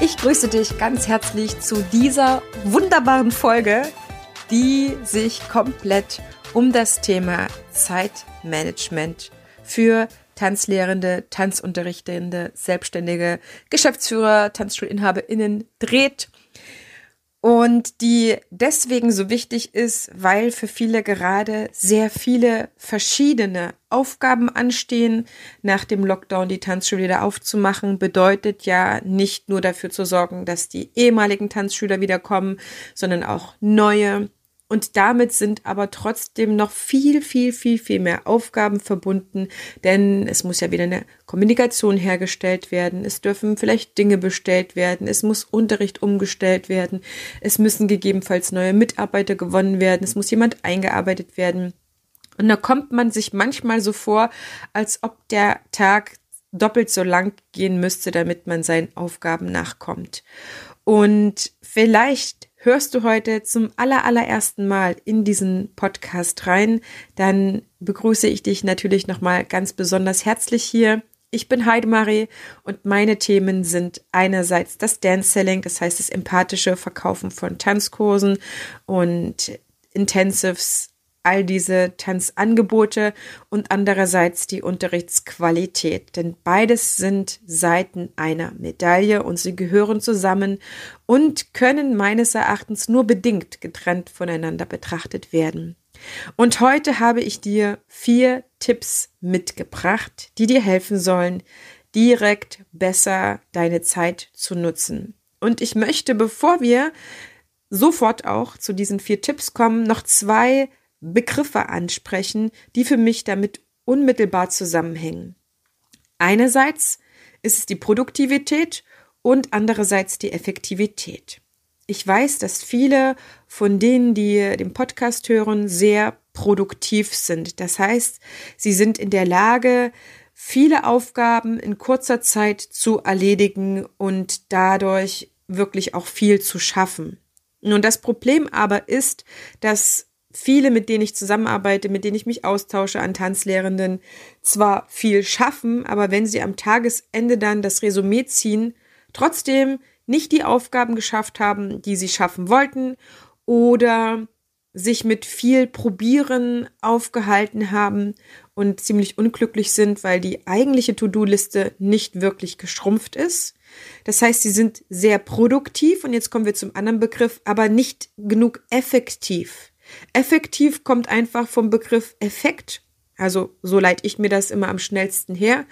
Ich grüße dich ganz herzlich zu dieser wunderbaren Folge, die sich komplett um das Thema Zeitmanagement für Tanzlehrende, Tanzunterrichtende, Selbstständige, Geschäftsführer, TanzschulinhaberInnen dreht und die deswegen so wichtig ist, weil für viele gerade sehr viele verschiedene Aufgaben anstehen. Nach dem Lockdown die Tanzschule wieder aufzumachen, bedeutet ja nicht nur dafür zu sorgen, dass die ehemaligen Tanzschüler wiederkommen, sondern auch neue. Und damit sind aber trotzdem noch viel, viel, viel, viel mehr Aufgaben verbunden, denn es muss ja wieder eine Kommunikation hergestellt werden, es dürfen vielleicht Dinge bestellt werden, es muss Unterricht umgestellt werden, es müssen gegebenenfalls neue Mitarbeiter gewonnen werden, es muss jemand eingearbeitet werden. Und da kommt man sich manchmal so vor, als ob der Tag doppelt so lang gehen müsste, damit man seinen Aufgaben nachkommt. Und vielleicht hörst du heute zum allerallerersten Mal in diesen Podcast rein, dann begrüße ich dich natürlich nochmal ganz besonders herzlich hier. Ich bin Heidemarie und meine Themen sind einerseits das Dance Selling, das heißt das empathische Verkaufen von Tanzkursen und Intensives all diese Tanzangebote und andererseits die Unterrichtsqualität. Denn beides sind Seiten einer Medaille und sie gehören zusammen und können meines Erachtens nur bedingt getrennt voneinander betrachtet werden. Und heute habe ich dir vier Tipps mitgebracht, die dir helfen sollen, direkt besser deine Zeit zu nutzen. Und ich möchte, bevor wir sofort auch zu diesen vier Tipps kommen, noch zwei Begriffe ansprechen, die für mich damit unmittelbar zusammenhängen. Einerseits ist es die Produktivität und andererseits die Effektivität. Ich weiß, dass viele von denen, die den Podcast hören, sehr produktiv sind. Das heißt, sie sind in der Lage, viele Aufgaben in kurzer Zeit zu erledigen und dadurch wirklich auch viel zu schaffen. Nun, das Problem aber ist, dass viele, mit denen ich zusammenarbeite, mit denen ich mich austausche an Tanzlehrenden, zwar viel schaffen, aber wenn sie am Tagesende dann das Resümee ziehen, trotzdem nicht die Aufgaben geschafft haben, die sie schaffen wollten oder sich mit viel Probieren aufgehalten haben und ziemlich unglücklich sind, weil die eigentliche To-Do-Liste nicht wirklich geschrumpft ist. Das heißt, sie sind sehr produktiv und jetzt kommen wir zum anderen Begriff, aber nicht genug effektiv. Effektiv kommt einfach vom Begriff Effekt. Also so leite ich mir das immer am schnellsten her.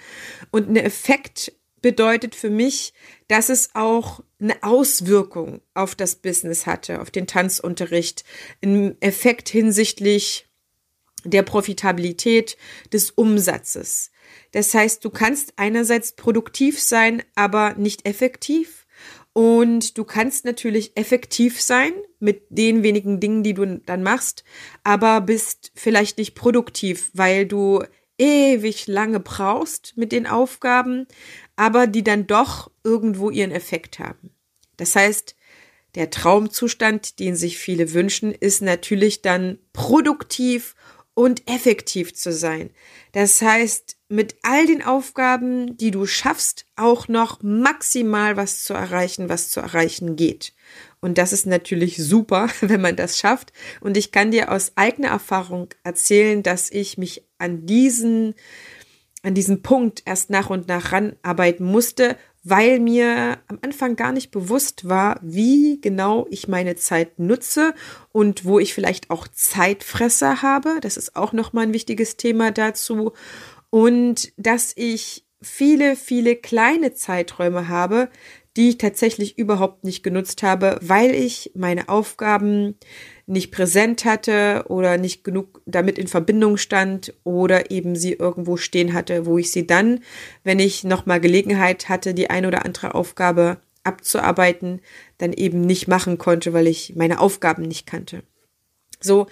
Und ein Effekt bedeutet für mich, dass es auch eine Auswirkung auf das Business hatte, auf den Tanzunterricht. Ein Effekt hinsichtlich der Profitabilität des Umsatzes. Das heißt, du kannst einerseits produktiv sein, aber nicht effektiv. Und du kannst natürlich effektiv sein mit den wenigen Dingen, die du dann machst, aber bist vielleicht nicht produktiv, weil du ewig lange brauchst mit den Aufgaben, aber die dann doch irgendwo ihren Effekt haben. Das heißt, der Traumzustand, den sich viele wünschen, ist natürlich dann produktiv und effektiv zu sein. Das heißt, mit all den Aufgaben, die du schaffst, auch noch maximal was zu erreichen, was zu erreichen geht. Und das ist natürlich super, wenn man das schafft. Und ich kann dir aus eigener Erfahrung erzählen, dass ich mich an diesen, an diesen Punkt erst nach und nach ranarbeiten musste, weil mir am Anfang gar nicht bewusst war, wie genau ich meine Zeit nutze und wo ich vielleicht auch Zeitfresser habe. Das ist auch nochmal ein wichtiges Thema dazu und dass ich viele, viele kleine Zeiträume habe, die ich tatsächlich überhaupt nicht genutzt habe, weil ich meine Aufgaben nicht präsent hatte oder nicht genug damit in Verbindung stand oder eben sie irgendwo stehen hatte, wo ich sie dann, wenn ich nochmal Gelegenheit hatte, die eine oder andere Aufgabe abzuarbeiten, dann eben nicht machen konnte, weil ich meine Aufgaben nicht kannte. So,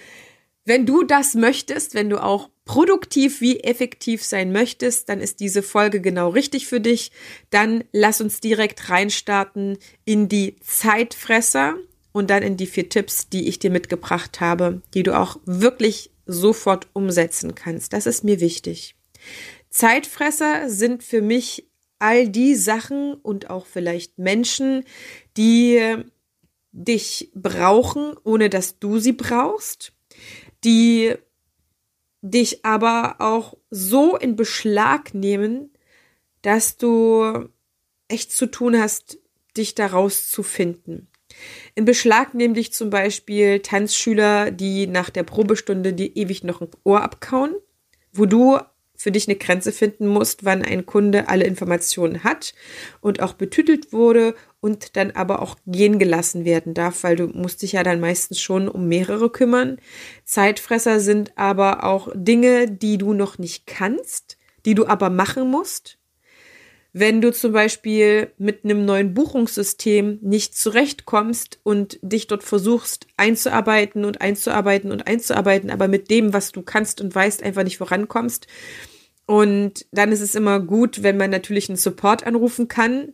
wenn du das möchtest, wenn du auch produktiv wie effektiv sein möchtest, dann ist diese Folge genau richtig für dich. Dann lass uns direkt reinstarten in die Zeitfresser und dann in die vier Tipps, die ich dir mitgebracht habe, die du auch wirklich sofort umsetzen kannst. Das ist mir wichtig. Zeitfresser sind für mich all die Sachen und auch vielleicht Menschen, die dich brauchen, ohne dass du sie brauchst die dich aber auch so in Beschlag nehmen, dass du echt zu tun hast, dich daraus zu finden. In Beschlag nehmen dich zum Beispiel Tanzschüler, die nach der Probestunde dir ewig noch ein Ohr abkauen, wo du für dich eine Grenze finden musst, wann ein Kunde alle Informationen hat und auch betütelt wurde und dann aber auch gehen gelassen werden darf, weil du musst dich ja dann meistens schon um mehrere kümmern. Zeitfresser sind aber auch Dinge, die du noch nicht kannst, die du aber machen musst. Wenn du zum Beispiel mit einem neuen Buchungssystem nicht zurechtkommst und dich dort versuchst einzuarbeiten und einzuarbeiten und einzuarbeiten, aber mit dem, was du kannst und weißt, einfach nicht vorankommst. Und dann ist es immer gut, wenn man natürlich einen Support anrufen kann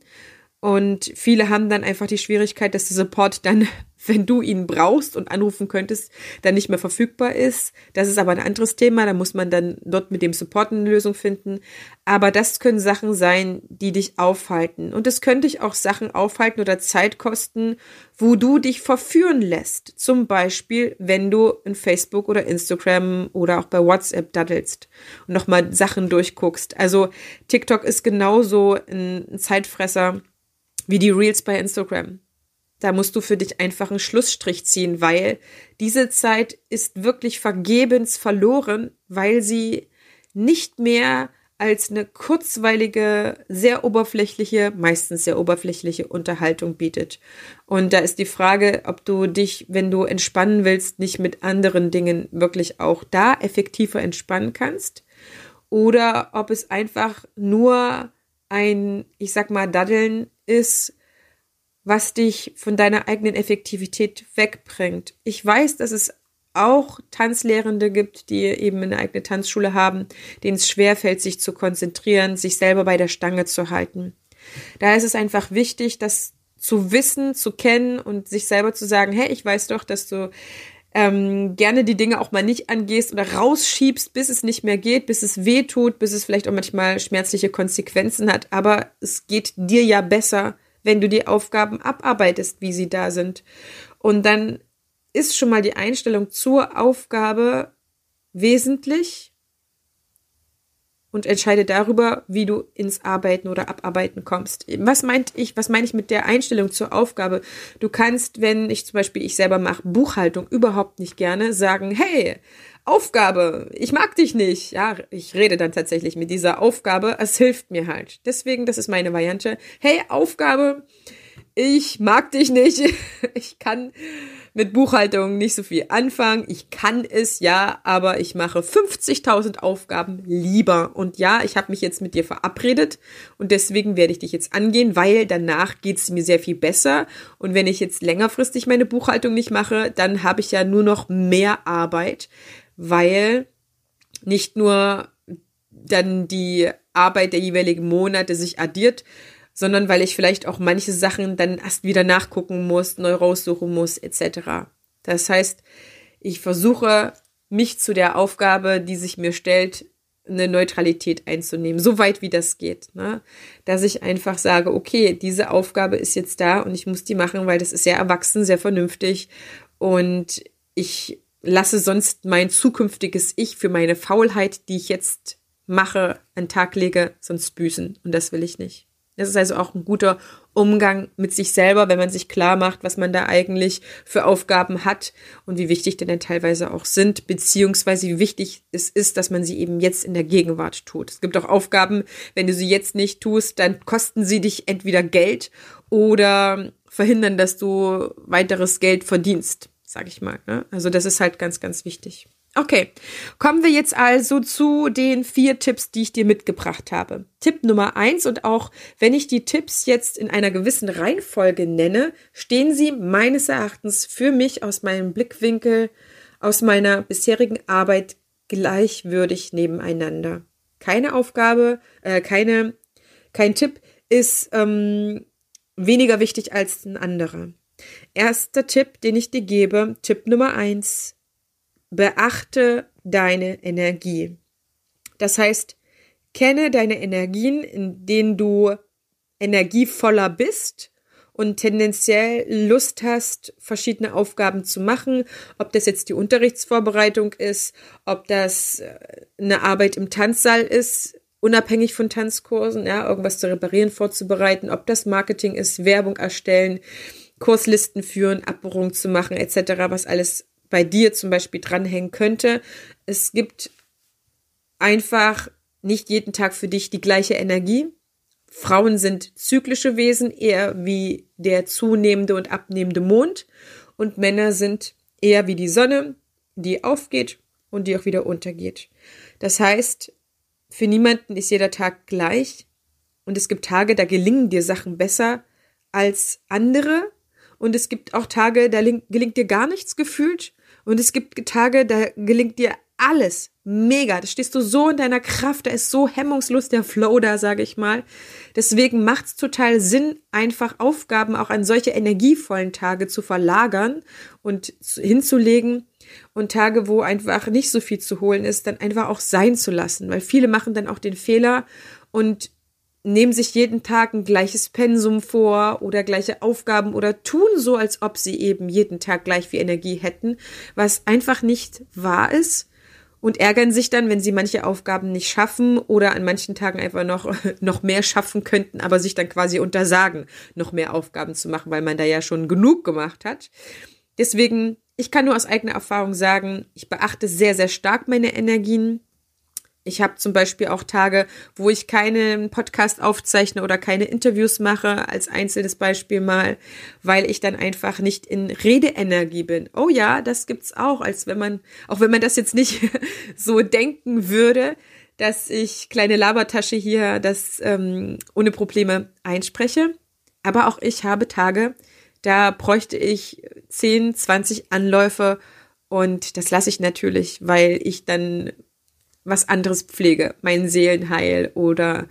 und viele haben dann einfach die Schwierigkeit, dass der Support dann, wenn du ihn brauchst und anrufen könntest, dann nicht mehr verfügbar ist. Das ist aber ein anderes Thema. Da muss man dann dort mit dem Support eine Lösung finden. Aber das können Sachen sein, die dich aufhalten. Und es könnte dich auch Sachen aufhalten oder Zeit kosten, wo du dich verführen lässt. Zum Beispiel, wenn du in Facebook oder Instagram oder auch bei WhatsApp daddelst und nochmal Sachen durchguckst. Also TikTok ist genauso ein Zeitfresser wie die Reels bei Instagram. Da musst du für dich einfach einen Schlussstrich ziehen, weil diese Zeit ist wirklich vergebens verloren, weil sie nicht mehr als eine kurzweilige, sehr oberflächliche, meistens sehr oberflächliche Unterhaltung bietet. Und da ist die Frage, ob du dich, wenn du entspannen willst, nicht mit anderen Dingen wirklich auch da effektiver entspannen kannst oder ob es einfach nur ein, ich sag mal, Daddeln ist, was dich von deiner eigenen Effektivität wegbringt. Ich weiß, dass es auch Tanzlehrende gibt, die eben eine eigene Tanzschule haben, denen es schwerfällt, sich zu konzentrieren, sich selber bei der Stange zu halten. Da ist es einfach wichtig, das zu wissen, zu kennen und sich selber zu sagen, hey, ich weiß doch, dass du ähm, gerne die Dinge auch mal nicht angehst oder rausschiebst, bis es nicht mehr geht, bis es weh tut, bis es vielleicht auch manchmal schmerzliche Konsequenzen hat. Aber es geht dir ja besser, wenn du die Aufgaben abarbeitest, wie sie da sind. Und dann ist schon mal die Einstellung zur Aufgabe wesentlich und entscheide darüber, wie du ins Arbeiten oder Abarbeiten kommst. Was meint ich, was meine ich mit der Einstellung zur Aufgabe? Du kannst, wenn ich zum Beispiel, ich selber mache Buchhaltung überhaupt nicht gerne, sagen, hey, Aufgabe, ich mag dich nicht. Ja, ich rede dann tatsächlich mit dieser Aufgabe, es hilft mir halt. Deswegen, das ist meine Variante. Hey, Aufgabe, ich mag dich nicht. Ich kann mit Buchhaltung nicht so viel anfangen. Ich kann es ja, aber ich mache 50.000 Aufgaben lieber. Und ja, ich habe mich jetzt mit dir verabredet und deswegen werde ich dich jetzt angehen, weil danach geht es mir sehr viel besser. Und wenn ich jetzt längerfristig meine Buchhaltung nicht mache, dann habe ich ja nur noch mehr Arbeit, weil nicht nur dann die Arbeit der jeweiligen Monate sich addiert, sondern weil ich vielleicht auch manche Sachen dann erst wieder nachgucken muss, neu raussuchen muss, etc. Das heißt, ich versuche, mich zu der Aufgabe, die sich mir stellt, eine Neutralität einzunehmen, so weit wie das geht. Ne? Dass ich einfach sage, okay, diese Aufgabe ist jetzt da und ich muss die machen, weil das ist sehr erwachsen, sehr vernünftig und ich lasse sonst mein zukünftiges Ich für meine Faulheit, die ich jetzt mache, an den Tag lege, sonst büßen und das will ich nicht. Das ist also auch ein guter Umgang mit sich selber, wenn man sich klar macht, was man da eigentlich für Aufgaben hat und wie wichtig denn dann teilweise auch sind, beziehungsweise wie wichtig es ist, dass man sie eben jetzt in der Gegenwart tut. Es gibt auch Aufgaben, wenn du sie jetzt nicht tust, dann kosten sie dich entweder Geld oder verhindern, dass du weiteres Geld verdienst, sag ich mal. Ne? Also das ist halt ganz, ganz wichtig. Okay, kommen wir jetzt also zu den vier Tipps, die ich dir mitgebracht habe. Tipp Nummer eins und auch wenn ich die Tipps jetzt in einer gewissen Reihenfolge nenne, stehen sie meines Erachtens für mich aus meinem Blickwinkel, aus meiner bisherigen Arbeit gleichwürdig nebeneinander. Keine Aufgabe, äh, keine, kein Tipp ist ähm, weniger wichtig als ein anderer. Erster Tipp, den ich dir gebe, Tipp Nummer eins beachte deine Energie. Das heißt, kenne deine Energien, in denen du energievoller bist und tendenziell Lust hast, verschiedene Aufgaben zu machen, ob das jetzt die Unterrichtsvorbereitung ist, ob das äh, eine Arbeit im Tanzsaal ist, unabhängig von Tanzkursen, ja, irgendwas zu reparieren, vorzubereiten, ob das Marketing ist, Werbung erstellen, Kurslisten führen, Abbuchungen zu machen, etc., was alles bei dir zum Beispiel dranhängen könnte. Es gibt einfach nicht jeden Tag für dich die gleiche Energie. Frauen sind zyklische Wesen, eher wie der zunehmende und abnehmende Mond. Und Männer sind eher wie die Sonne, die aufgeht und die auch wieder untergeht. Das heißt, für niemanden ist jeder Tag gleich. Und es gibt Tage, da gelingen dir Sachen besser als andere. Und es gibt auch Tage, da gelingt dir gar nichts gefühlt. Und es gibt Tage, da gelingt dir alles mega. Da stehst du so in deiner Kraft, da ist so hemmungslos der Flow da, sage ich mal. Deswegen macht es total Sinn, einfach Aufgaben auch an solche energievollen Tage zu verlagern und hinzulegen und Tage, wo einfach nicht so viel zu holen ist, dann einfach auch sein zu lassen, weil viele machen dann auch den Fehler und nehmen sich jeden Tag ein gleiches Pensum vor oder gleiche Aufgaben oder tun so, als ob sie eben jeden Tag gleich viel Energie hätten, was einfach nicht wahr ist und ärgern sich dann, wenn sie manche Aufgaben nicht schaffen oder an manchen Tagen einfach noch, noch mehr schaffen könnten, aber sich dann quasi untersagen, noch mehr Aufgaben zu machen, weil man da ja schon genug gemacht hat. Deswegen, ich kann nur aus eigener Erfahrung sagen, ich beachte sehr, sehr stark meine Energien ich habe zum Beispiel auch Tage, wo ich keinen Podcast aufzeichne oder keine Interviews mache, als einzelnes Beispiel mal, weil ich dann einfach nicht in Redeenergie bin. Oh ja, das gibt's auch, als wenn man, auch wenn man das jetzt nicht so denken würde, dass ich kleine Labertasche hier das ähm, ohne Probleme einspreche. Aber auch ich habe Tage, da bräuchte ich 10, 20 Anläufe und das lasse ich natürlich, weil ich dann was anderes pflege, mein Seelenheil oder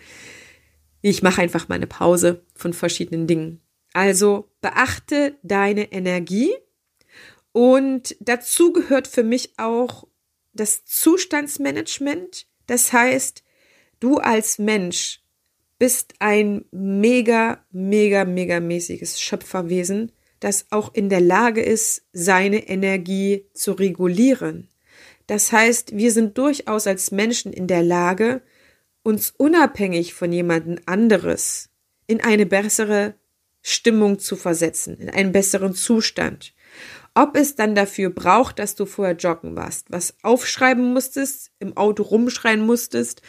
ich mache einfach mal eine Pause von verschiedenen Dingen. Also beachte deine Energie und dazu gehört für mich auch das Zustandsmanagement. Das heißt, du als Mensch bist ein mega, mega, mega mäßiges Schöpferwesen, das auch in der Lage ist, seine Energie zu regulieren. Das heißt, wir sind durchaus als Menschen in der Lage, uns unabhängig von jemandem anderes in eine bessere Stimmung zu versetzen, in einen besseren Zustand. Ob es dann dafür braucht, dass du vorher joggen warst, was aufschreiben musstest, im Auto rumschreien musstest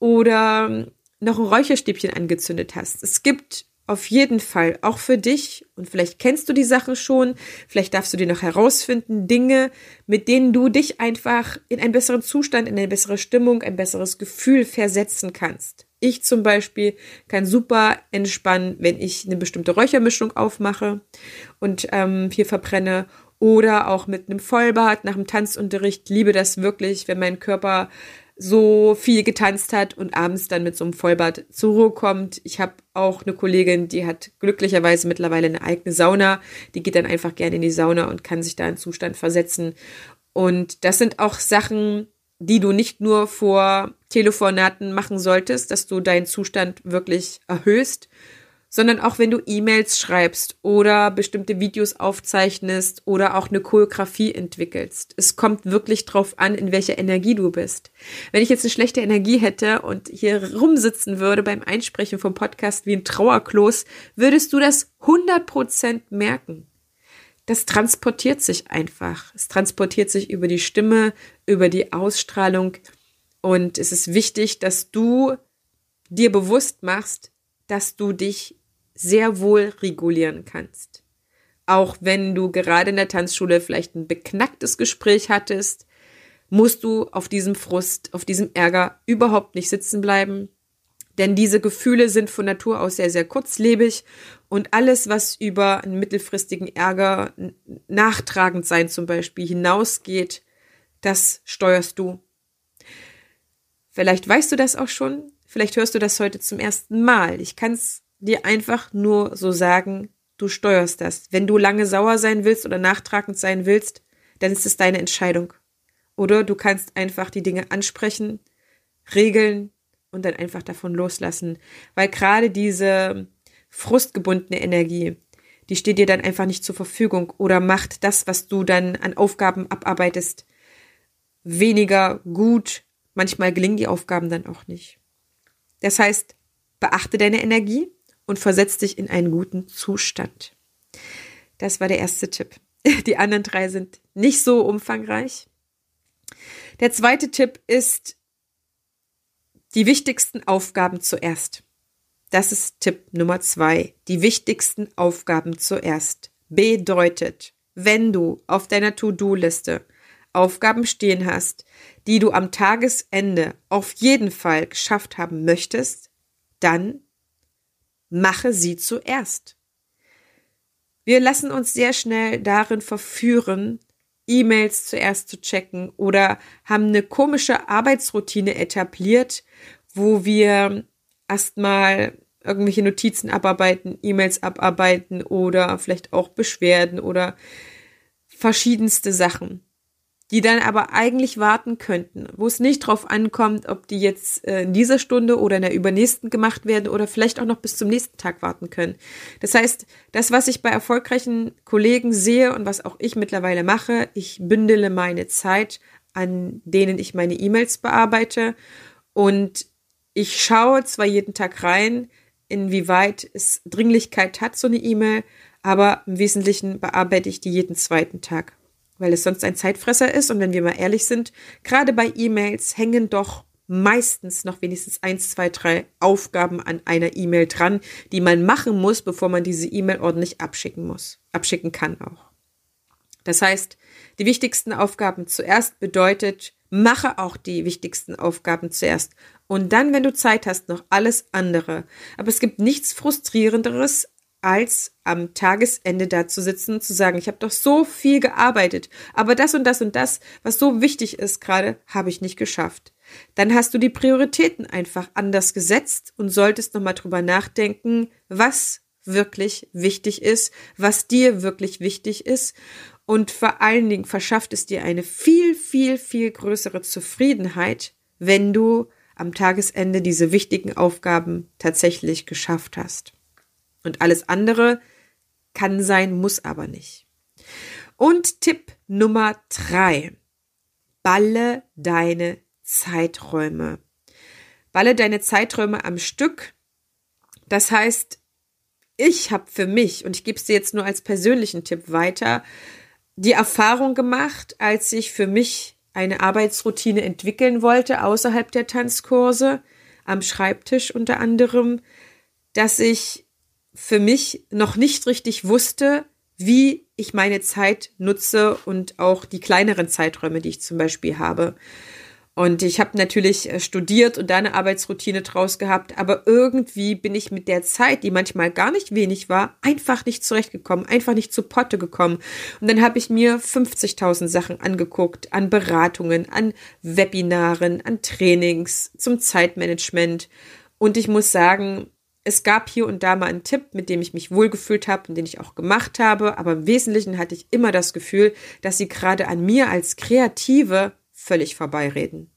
oder noch ein Räucherstäbchen angezündet hast. Es gibt auf jeden Fall, auch für dich, und vielleicht kennst du die Sache schon, vielleicht darfst du dir noch herausfinden, Dinge, mit denen du dich einfach in einen besseren Zustand, in eine bessere Stimmung, ein besseres Gefühl versetzen kannst. Ich zum Beispiel kann super entspannen, wenn ich eine bestimmte Räuchermischung aufmache und ähm, hier verbrenne oder auch mit einem Vollbad nach dem Tanzunterricht. Liebe das wirklich, wenn mein Körper so viel getanzt hat und abends dann mit so einem Vollbad zur Ruhe kommt. Ich habe auch eine Kollegin, die hat glücklicherweise mittlerweile eine eigene Sauna. Die geht dann einfach gerne in die Sauna und kann sich da in Zustand versetzen. Und das sind auch Sachen, die du nicht nur vor Telefonaten machen solltest, dass du deinen Zustand wirklich erhöhst, sondern auch wenn du E-Mails schreibst oder bestimmte Videos aufzeichnest oder auch eine Choreografie entwickelst. Es kommt wirklich drauf an, in welcher Energie du bist. Wenn ich jetzt eine schlechte Energie hätte und hier rumsitzen würde beim Einsprechen vom Podcast wie ein Trauerklos, würdest du das 100% merken. Das transportiert sich einfach. Es transportiert sich über die Stimme, über die Ausstrahlung. Und es ist wichtig, dass du dir bewusst machst, dass du dich sehr wohl regulieren kannst. Auch wenn du gerade in der Tanzschule vielleicht ein beknacktes Gespräch hattest, musst du auf diesem Frust, auf diesem Ärger überhaupt nicht sitzen bleiben. Denn diese Gefühle sind von Natur aus sehr, sehr kurzlebig und alles, was über einen mittelfristigen Ärger nachtragend sein zum Beispiel hinausgeht, das steuerst du. Vielleicht weißt du das auch schon, vielleicht hörst du das heute zum ersten Mal. Ich kann es dir einfach nur so sagen, du steuerst das. Wenn du lange sauer sein willst oder nachtragend sein willst, dann ist es deine Entscheidung. Oder du kannst einfach die Dinge ansprechen, regeln und dann einfach davon loslassen. Weil gerade diese frustgebundene Energie, die steht dir dann einfach nicht zur Verfügung oder macht das, was du dann an Aufgaben abarbeitest, weniger gut. Manchmal gelingen die Aufgaben dann auch nicht. Das heißt, beachte deine Energie, und versetzt dich in einen guten Zustand. Das war der erste Tipp. Die anderen drei sind nicht so umfangreich. Der zweite Tipp ist die wichtigsten Aufgaben zuerst. Das ist Tipp Nummer zwei. Die wichtigsten Aufgaben zuerst. Bedeutet, wenn du auf deiner To-Do-Liste Aufgaben stehen hast, die du am Tagesende auf jeden Fall geschafft haben möchtest, dann mache sie zuerst. Wir lassen uns sehr schnell darin verführen, E-Mails zuerst zu checken oder haben eine komische Arbeitsroutine etabliert, wo wir erstmal irgendwelche Notizen abarbeiten, E-Mails abarbeiten oder vielleicht auch Beschwerden oder verschiedenste Sachen die dann aber eigentlich warten könnten, wo es nicht drauf ankommt, ob die jetzt äh, in dieser Stunde oder in der übernächsten gemacht werden oder vielleicht auch noch bis zum nächsten Tag warten können. Das heißt, das, was ich bei erfolgreichen Kollegen sehe und was auch ich mittlerweile mache, ich bündele meine Zeit, an denen ich meine E-Mails bearbeite und ich schaue zwar jeden Tag rein, inwieweit es Dringlichkeit hat, so eine E-Mail, aber im Wesentlichen bearbeite ich die jeden zweiten Tag weil es sonst ein Zeitfresser ist. Und wenn wir mal ehrlich sind, gerade bei E-Mails hängen doch meistens noch wenigstens eins, zwei, drei Aufgaben an einer E-Mail dran, die man machen muss, bevor man diese E-Mail ordentlich abschicken muss, abschicken kann auch. Das heißt, die wichtigsten Aufgaben zuerst bedeutet, mache auch die wichtigsten Aufgaben zuerst. Und dann, wenn du Zeit hast, noch alles andere. Aber es gibt nichts frustrierenderes, als am Tagesende da zu sitzen und zu sagen, ich habe doch so viel gearbeitet, aber das und das und das, was so wichtig ist gerade, habe ich nicht geschafft. Dann hast du die Prioritäten einfach anders gesetzt und solltest nochmal drüber nachdenken, was wirklich wichtig ist, was dir wirklich wichtig ist. Und vor allen Dingen verschafft es dir eine viel, viel, viel größere Zufriedenheit, wenn du am Tagesende diese wichtigen Aufgaben tatsächlich geschafft hast. Und alles andere kann sein, muss aber nicht. Und Tipp Nummer drei. Balle deine Zeiträume. Balle deine Zeiträume am Stück. Das heißt, ich habe für mich, und ich gebe es dir jetzt nur als persönlichen Tipp weiter, die Erfahrung gemacht, als ich für mich eine Arbeitsroutine entwickeln wollte, außerhalb der Tanzkurse, am Schreibtisch unter anderem, dass ich für mich noch nicht richtig wusste, wie ich meine Zeit nutze und auch die kleineren Zeiträume, die ich zum Beispiel habe. Und ich habe natürlich äh, studiert und da eine Arbeitsroutine draus gehabt, aber irgendwie bin ich mit der Zeit, die manchmal gar nicht wenig war, einfach nicht zurechtgekommen, einfach nicht zu Potte gekommen. Und dann habe ich mir 50.000 Sachen angeguckt, an Beratungen, an Webinaren, an Trainings zum Zeitmanagement. Und ich muss sagen, es gab hier und da mal einen Tipp, mit dem ich mich wohlgefühlt habe und den ich auch gemacht habe, aber im Wesentlichen hatte ich immer das Gefühl, dass sie gerade an mir als Kreative völlig vorbeireden.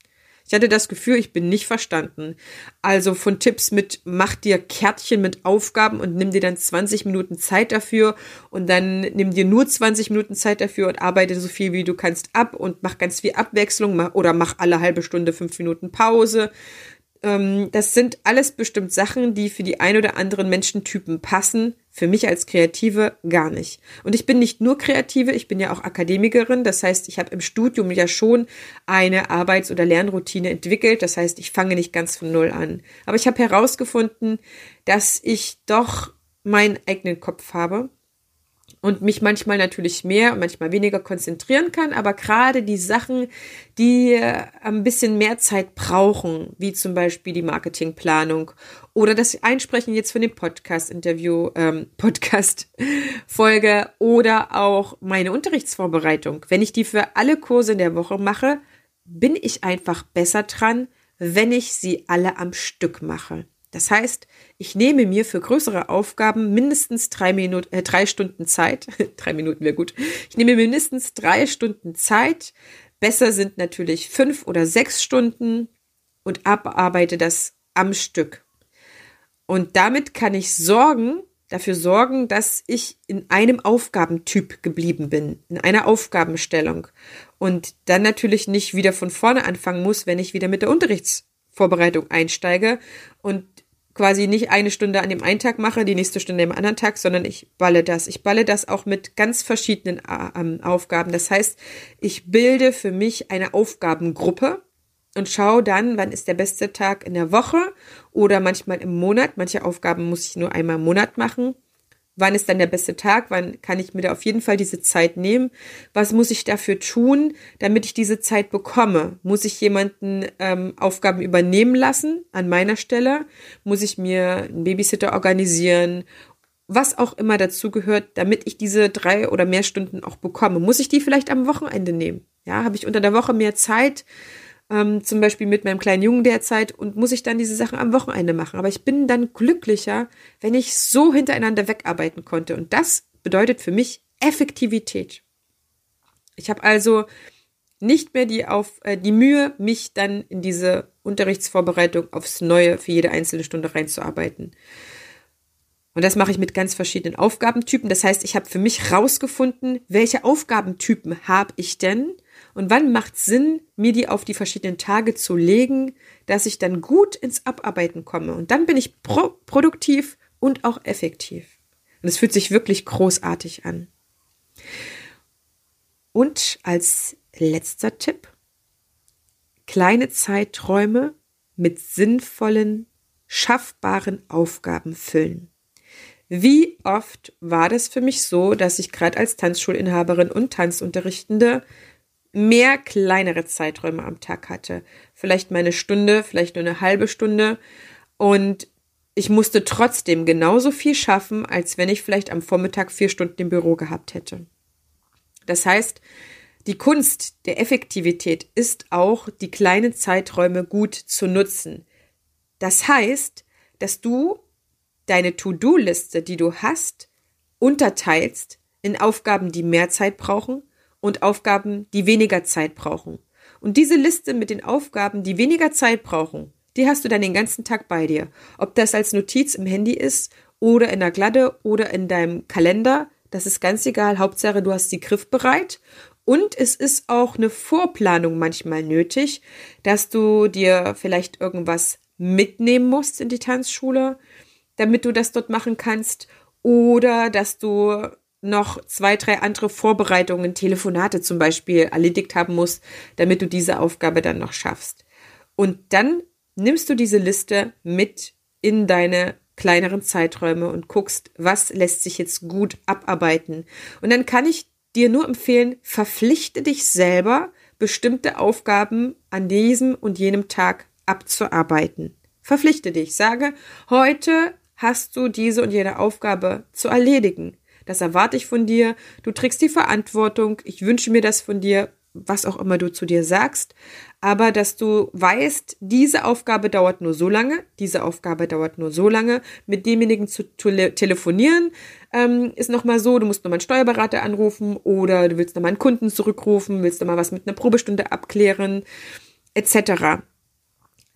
Ich hatte das Gefühl, ich bin nicht verstanden. Also von Tipps mit, mach dir Kärtchen mit Aufgaben und nimm dir dann 20 Minuten Zeit dafür und dann nimm dir nur 20 Minuten Zeit dafür und arbeite so viel wie du kannst ab und mach ganz viel Abwechslung oder mach alle halbe Stunde fünf Minuten Pause das sind alles bestimmt Sachen, die für die ein oder anderen Menschentypen passen. Für mich als Kreative gar nicht. Und ich bin nicht nur Kreative, ich bin ja auch Akademikerin. Das heißt, ich habe im Studium ja schon eine Arbeits- oder Lernroutine entwickelt. Das heißt, ich fange nicht ganz von Null an. Aber ich habe herausgefunden, dass ich doch meinen eigenen Kopf habe und mich manchmal natürlich mehr und manchmal weniger konzentrieren kann, aber gerade die Sachen, die äh, ein bisschen mehr Zeit brauchen, wie zum Beispiel die Marketingplanung oder das Einsprechen jetzt von dem Podcast-Interview, ähm, Podcast-Folge oder auch meine Unterrichtsvorbereitung. Wenn ich die für alle Kurse in der Woche mache, bin ich einfach besser dran, wenn ich sie alle am Stück mache. Das heißt, ich nehme mir für größere Aufgaben mindestens drei, Minuten, äh, drei Stunden Zeit. drei Minuten wäre gut. Ich nehme mindestens drei Stunden Zeit. Besser sind natürlich fünf oder sechs Stunden und abarbeite das am Stück. Und damit kann ich sorgen, dafür sorgen, dass ich in einem Aufgabentyp geblieben bin, in einer Aufgabenstellung und dann natürlich nicht wieder von vorne anfangen muss, wenn ich wieder mit der Unterrichtsvorbereitung einsteige und quasi nicht eine Stunde an dem einen Tag mache, die nächste Stunde am anderen Tag, sondern ich balle das. Ich balle das auch mit ganz verschiedenen äh, Aufgaben. Das heißt, ich bilde für mich eine Aufgabengruppe und schaue dann, wann ist der beste Tag in der Woche oder manchmal im Monat. Manche Aufgaben muss ich nur einmal im Monat machen wann ist dann der beste Tag, wann kann ich mir da auf jeden Fall diese Zeit nehmen, was muss ich dafür tun, damit ich diese Zeit bekomme. Muss ich jemanden ähm, Aufgaben übernehmen lassen an meiner Stelle? Muss ich mir einen Babysitter organisieren? Was auch immer dazu gehört, damit ich diese drei oder mehr Stunden auch bekomme. Muss ich die vielleicht am Wochenende nehmen? Ja, habe ich unter der Woche mehr Zeit? Ähm, zum Beispiel mit meinem kleinen Jungen derzeit und muss ich dann diese Sachen am Wochenende machen. Aber ich bin dann glücklicher, wenn ich so hintereinander wegarbeiten konnte. Und das bedeutet für mich Effektivität. Ich habe also nicht mehr die, auf, äh, die Mühe, mich dann in diese Unterrichtsvorbereitung aufs Neue für jede einzelne Stunde reinzuarbeiten. Und das mache ich mit ganz verschiedenen Aufgabentypen. Das heißt, ich habe für mich rausgefunden, welche Aufgabentypen habe ich denn und wann macht Sinn, mir die auf die verschiedenen Tage zu legen, dass ich dann gut ins Abarbeiten komme. Und dann bin ich pro produktiv und auch effektiv. Und es fühlt sich wirklich großartig an. Und als letzter Tipp, kleine Zeiträume mit sinnvollen, schaffbaren Aufgaben füllen. Wie oft war das für mich so, dass ich gerade als Tanzschulinhaberin und Tanzunterrichtende mehr kleinere Zeiträume am Tag hatte. Vielleicht mal eine Stunde, vielleicht nur eine halbe Stunde. Und ich musste trotzdem genauso viel schaffen, als wenn ich vielleicht am Vormittag vier Stunden im Büro gehabt hätte. Das heißt, die Kunst der Effektivität ist auch, die kleinen Zeiträume gut zu nutzen. Das heißt, dass du deine To-Do-Liste, die du hast, unterteilst in Aufgaben, die mehr Zeit brauchen und Aufgaben, die weniger Zeit brauchen. Und diese Liste mit den Aufgaben, die weniger Zeit brauchen, die hast du dann den ganzen Tag bei dir. Ob das als Notiz im Handy ist oder in der Gladde oder in deinem Kalender, das ist ganz egal. Hauptsache, du hast die griffbereit. Und es ist auch eine Vorplanung manchmal nötig, dass du dir vielleicht irgendwas mitnehmen musst in die Tanzschule, damit du das dort machen kannst. Oder dass du noch zwei, drei andere Vorbereitungen, Telefonate zum Beispiel erledigt haben musst, damit du diese Aufgabe dann noch schaffst. Und dann nimmst du diese Liste mit in deine kleineren Zeiträume und guckst, was lässt sich jetzt gut abarbeiten. Und dann kann ich dir nur empfehlen, verpflichte dich selber, bestimmte Aufgaben an diesem und jenem Tag abzuarbeiten. Verpflichte dich, sage, heute hast du diese und jene Aufgabe zu erledigen. Das erwarte ich von dir. Du trägst die Verantwortung. Ich wünsche mir das von dir, was auch immer du zu dir sagst. Aber dass du weißt, diese Aufgabe dauert nur so lange, diese Aufgabe dauert nur so lange. Mit demjenigen zu tele telefonieren ähm, ist nochmal so, du musst nochmal einen Steuerberater anrufen oder du willst nochmal einen Kunden zurückrufen, willst nochmal was mit einer Probestunde abklären, etc.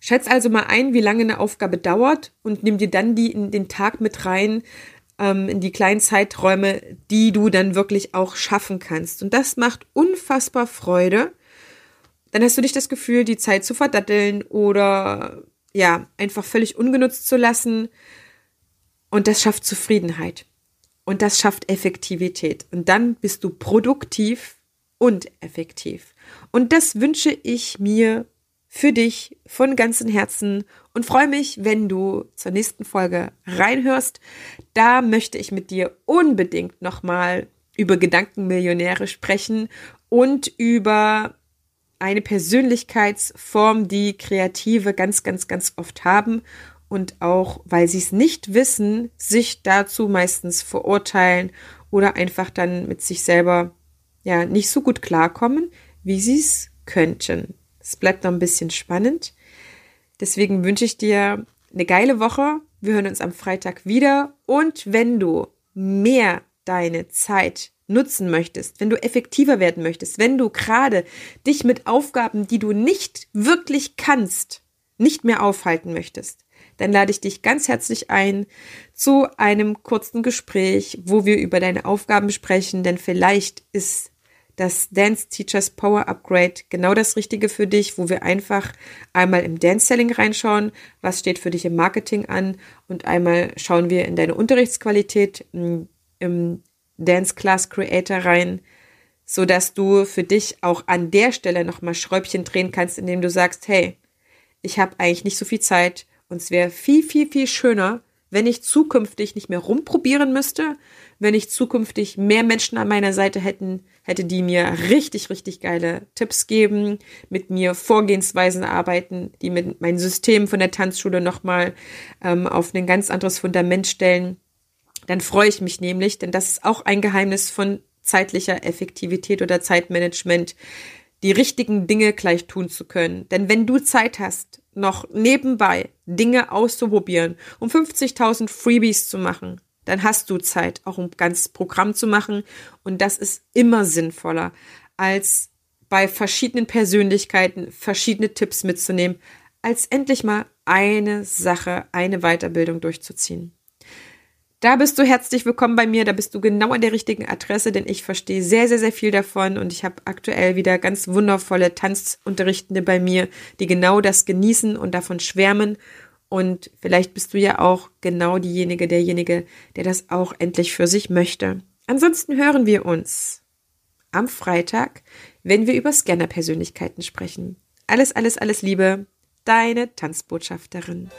Schätz also mal ein, wie lange eine Aufgabe dauert und nimm dir dann die in den Tag mit rein, ähm, in die kleinen Zeiträume, die du dann wirklich auch schaffen kannst. Und das macht unfassbar Freude. Dann hast du nicht das Gefühl, die Zeit zu verdatteln oder ja, einfach völlig ungenutzt zu lassen. Und das schafft Zufriedenheit. Und das schafft Effektivität. Und dann bist du produktiv und effektiv. Und das wünsche ich mir für dich von ganzem Herzen und freue mich, wenn du zur nächsten Folge reinhörst. Da möchte ich mit dir unbedingt nochmal über Gedankenmillionäre sprechen und über eine Persönlichkeitsform, die Kreative ganz, ganz, ganz oft haben und auch, weil sie es nicht wissen, sich dazu meistens verurteilen oder einfach dann mit sich selber ja nicht so gut klarkommen, wie sie es könnten. Es bleibt noch ein bisschen spannend. Deswegen wünsche ich dir eine geile Woche. Wir hören uns am Freitag wieder. Und wenn du mehr deine Zeit nutzen möchtest, wenn du effektiver werden möchtest, wenn du gerade dich mit Aufgaben, die du nicht wirklich kannst, nicht mehr aufhalten möchtest, dann lade ich dich ganz herzlich ein zu einem kurzen Gespräch, wo wir über deine Aufgaben sprechen, denn vielleicht ist das Dance Teachers Power Upgrade genau das Richtige für dich, wo wir einfach einmal im Dance Selling reinschauen, was steht für dich im Marketing an und einmal schauen wir in deine Unterrichtsqualität im Dance Class Creator rein, so dass du für dich auch an der Stelle nochmal Schräubchen drehen kannst, indem du sagst, hey, ich habe eigentlich nicht so viel Zeit und es wäre viel, viel, viel schöner, wenn ich zukünftig nicht mehr rumprobieren müsste, wenn ich zukünftig mehr Menschen an meiner Seite hätten, hätte die mir richtig, richtig geile Tipps geben, mit mir Vorgehensweisen arbeiten, die mit meinem System von der Tanzschule nochmal ähm, auf ein ganz anderes Fundament stellen. Dann freue ich mich nämlich, denn das ist auch ein Geheimnis von zeitlicher Effektivität oder Zeitmanagement, die richtigen Dinge gleich tun zu können. Denn wenn du Zeit hast, noch nebenbei Dinge auszuprobieren, um 50.000 Freebies zu machen, dann hast du Zeit, auch um ganz Programm zu machen. Und das ist immer sinnvoller, als bei verschiedenen Persönlichkeiten verschiedene Tipps mitzunehmen, als endlich mal eine Sache, eine Weiterbildung durchzuziehen. Da bist du herzlich willkommen bei mir, da bist du genau an der richtigen Adresse, denn ich verstehe sehr, sehr, sehr viel davon und ich habe aktuell wieder ganz wundervolle Tanzunterrichtende bei mir, die genau das genießen und davon schwärmen. Und vielleicht bist du ja auch genau diejenige, derjenige, der das auch endlich für sich möchte. Ansonsten hören wir uns am Freitag, wenn wir über Scanner-Persönlichkeiten sprechen. Alles, alles, alles Liebe, deine Tanzbotschafterin.